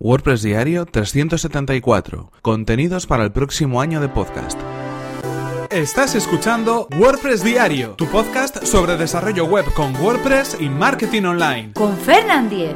WordPress Diario 374. Contenidos para el próximo año de podcast. Estás escuchando WordPress Diario, tu podcast sobre desarrollo web con WordPress y marketing online. Con Fernand Diez.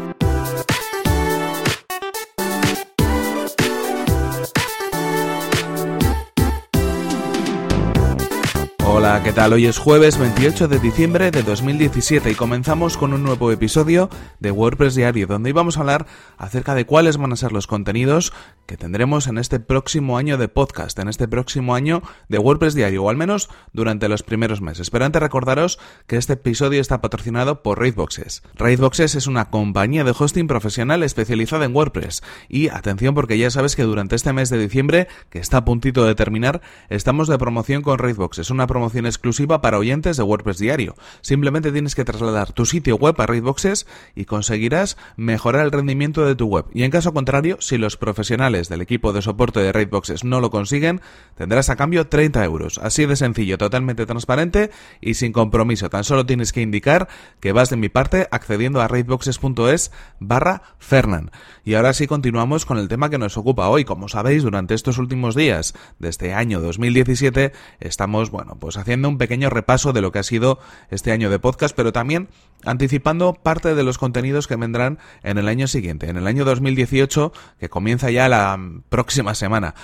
¿Qué tal? Hoy es jueves 28 de diciembre de 2017 y comenzamos con un nuevo episodio de WordPress Diario donde íbamos a hablar acerca de cuáles van a ser los contenidos que tendremos en este próximo año de podcast, en este próximo año de WordPress Diario, o al menos durante los primeros meses. Pero antes recordaros que este episodio está patrocinado por Raidboxes. Raidboxes es una compañía de hosting profesional especializada en WordPress. Y atención porque ya sabes que durante este mes de diciembre, que está a puntito de terminar, estamos de promoción con Raidboxes, una promoción exclusiva para oyentes de WordPress Diario. Simplemente tienes que trasladar tu sitio web a Raidboxes y conseguirás mejorar el rendimiento de tu web. Y en caso contrario, si los profesionales del equipo de soporte de Raidboxes no lo consiguen, tendrás a cambio 30 euros. Así de sencillo, totalmente transparente y sin compromiso. Tan solo tienes que indicar que vas de mi parte accediendo a raidboxes.es barra Fernan. Y ahora sí continuamos con el tema que nos ocupa hoy. Como sabéis, durante estos últimos días de este año 2017 estamos, bueno, pues haciendo un pequeño repaso de lo que ha sido este año de podcast, pero también anticipando parte de los contenidos que vendrán en el año siguiente, en el año 2018, que comienza ya la próxima semana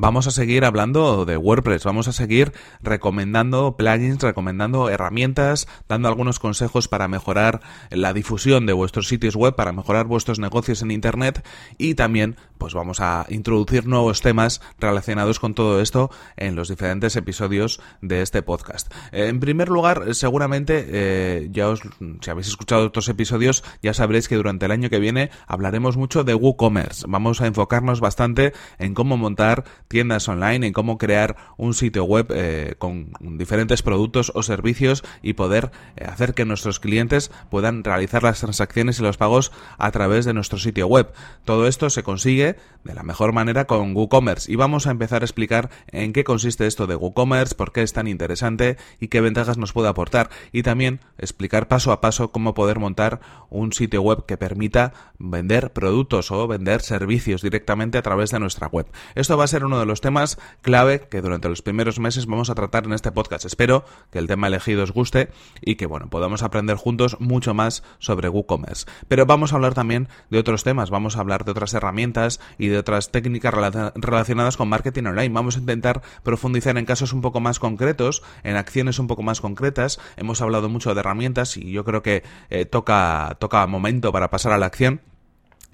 vamos a seguir hablando de WordPress, vamos a seguir recomendando plugins, recomendando herramientas, dando algunos consejos para mejorar la difusión de vuestros sitios web, para mejorar vuestros negocios en Internet y también pues vamos a introducir nuevos temas relacionados con todo esto en los diferentes episodios de este podcast. En primer lugar, seguramente eh, ya os, si habéis escuchado otros episodios, ya sabréis que durante el año que viene hablaremos mucho de WooCommerce. Vamos a enfocarnos bastante en cómo montar tiendas online, en cómo crear un sitio web eh, con diferentes productos o servicios y poder eh, hacer que nuestros clientes puedan realizar las transacciones y los pagos a través de nuestro sitio web. Todo esto se consigue de la mejor manera con WooCommerce y vamos a empezar a explicar en qué consiste esto de WooCommerce, por qué es tan interesante y qué ventajas nos puede aportar y también explicar paso a paso cómo poder montar un sitio web que permita vender productos o vender servicios directamente a través de nuestra web. Esto va a ser uno de los temas clave que durante los primeros meses vamos a tratar en este podcast. Espero que el tema elegido os guste y que bueno, podamos aprender juntos mucho más sobre WooCommerce. Pero vamos a hablar también de otros temas, vamos a hablar de otras herramientas y de otras técnicas relacionadas con marketing online. Vamos a intentar profundizar en casos un poco más concretos, en acciones un poco más concretas. Hemos hablado mucho de herramientas y yo creo que eh, toca, toca momento para pasar a la acción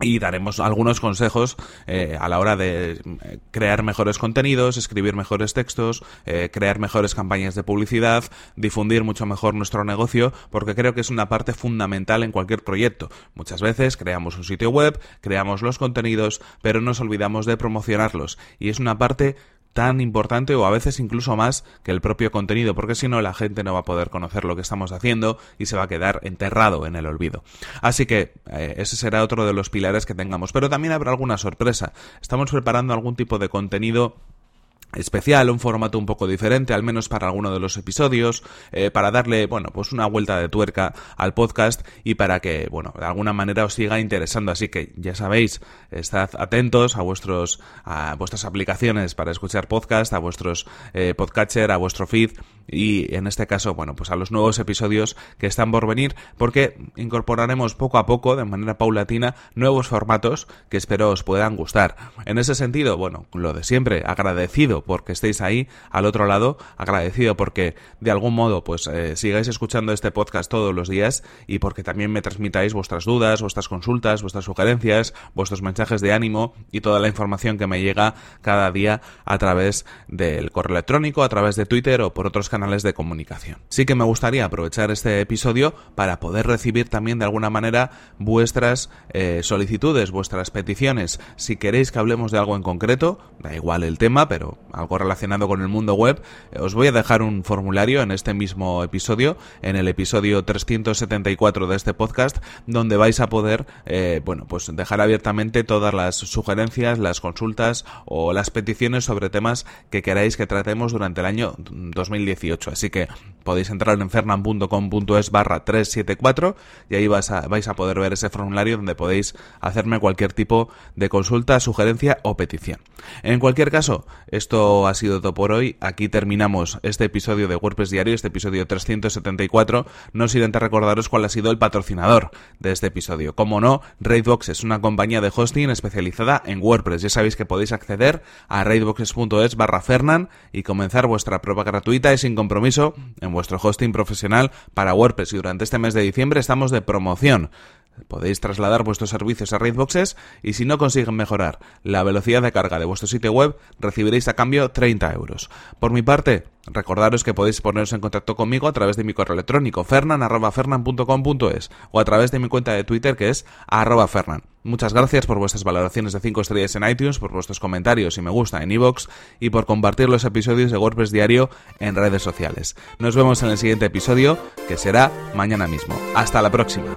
y daremos algunos consejos eh, a la hora de eh, crear mejores contenidos, escribir mejores textos, eh, crear mejores campañas de publicidad, difundir mucho mejor nuestro negocio, porque creo que es una parte fundamental en cualquier proyecto. Muchas veces creamos un sitio web, creamos los contenidos, pero nos olvidamos de promocionarlos y es una parte tan importante o a veces incluso más que el propio contenido, porque si no la gente no va a poder conocer lo que estamos haciendo y se va a quedar enterrado en el olvido. Así que eh, ese será otro de los pilares que tengamos, pero también habrá alguna sorpresa. Estamos preparando algún tipo de contenido especial, un formato un poco diferente, al menos para alguno de los episodios, eh, para darle, bueno, pues una vuelta de tuerca al podcast y para que, bueno, de alguna manera os siga interesando. Así que ya sabéis, estad atentos a vuestros, a vuestras aplicaciones para escuchar podcast, a vuestros eh, podcatcher, a vuestro feed y en este caso, bueno, pues a los nuevos episodios que están por venir, porque incorporaremos poco a poco, de manera paulatina, nuevos formatos que espero os puedan gustar. En ese sentido, bueno, lo de siempre, agradecido porque estéis ahí al otro lado, agradecido porque de algún modo pues eh, sigáis escuchando este podcast todos los días y porque también me transmitáis vuestras dudas, vuestras consultas, vuestras sugerencias, vuestros mensajes de ánimo y toda la información que me llega cada día a través del correo electrónico, a través de Twitter o por otros canales de comunicación. Sí que me gustaría aprovechar este episodio para poder recibir también de alguna manera vuestras eh, solicitudes, vuestras peticiones. Si queréis que hablemos de algo en concreto, da igual el tema, pero algo relacionado con el mundo web, eh, os voy a dejar un formulario en este mismo episodio, en el episodio 374 de este podcast, donde vais a poder, eh, bueno, pues dejar abiertamente todas las sugerencias, las consultas o las peticiones sobre temas que queráis que tratemos durante el año 2018. Así que podéis entrar en fernan.com.es barra 374 y ahí vais a, vais a poder ver ese formulario donde podéis hacerme cualquier tipo de consulta, sugerencia o petición. En cualquier caso, esto ha sido todo por hoy. Aquí terminamos este episodio de WordPress Diario, este episodio 374. No sin antes recordaros cuál ha sido el patrocinador de este episodio. Como no, Raidbox es una compañía de hosting especializada en WordPress. Ya sabéis que podéis acceder a raidboxes.es barra Fernan y comenzar vuestra prueba gratuita y sin compromiso en vuestro hosting profesional para WordPress. Y durante este mes de diciembre estamos de promoción. Podéis trasladar vuestros servicios a Raidboxes y si no consiguen mejorar la velocidad de carga de vuestro sitio web, recibiréis a cambio 30 euros. Por mi parte, recordaros que podéis poneros en contacto conmigo a través de mi correo electrónico fernan.fernan.com.es o a través de mi cuenta de Twitter que es arroba fernan. Muchas gracias por vuestras valoraciones de 5 estrellas en iTunes, por vuestros comentarios y me gusta en iVoox y por compartir los episodios de WordPress Diario en redes sociales. Nos vemos en el siguiente episodio, que será mañana mismo. Hasta la próxima.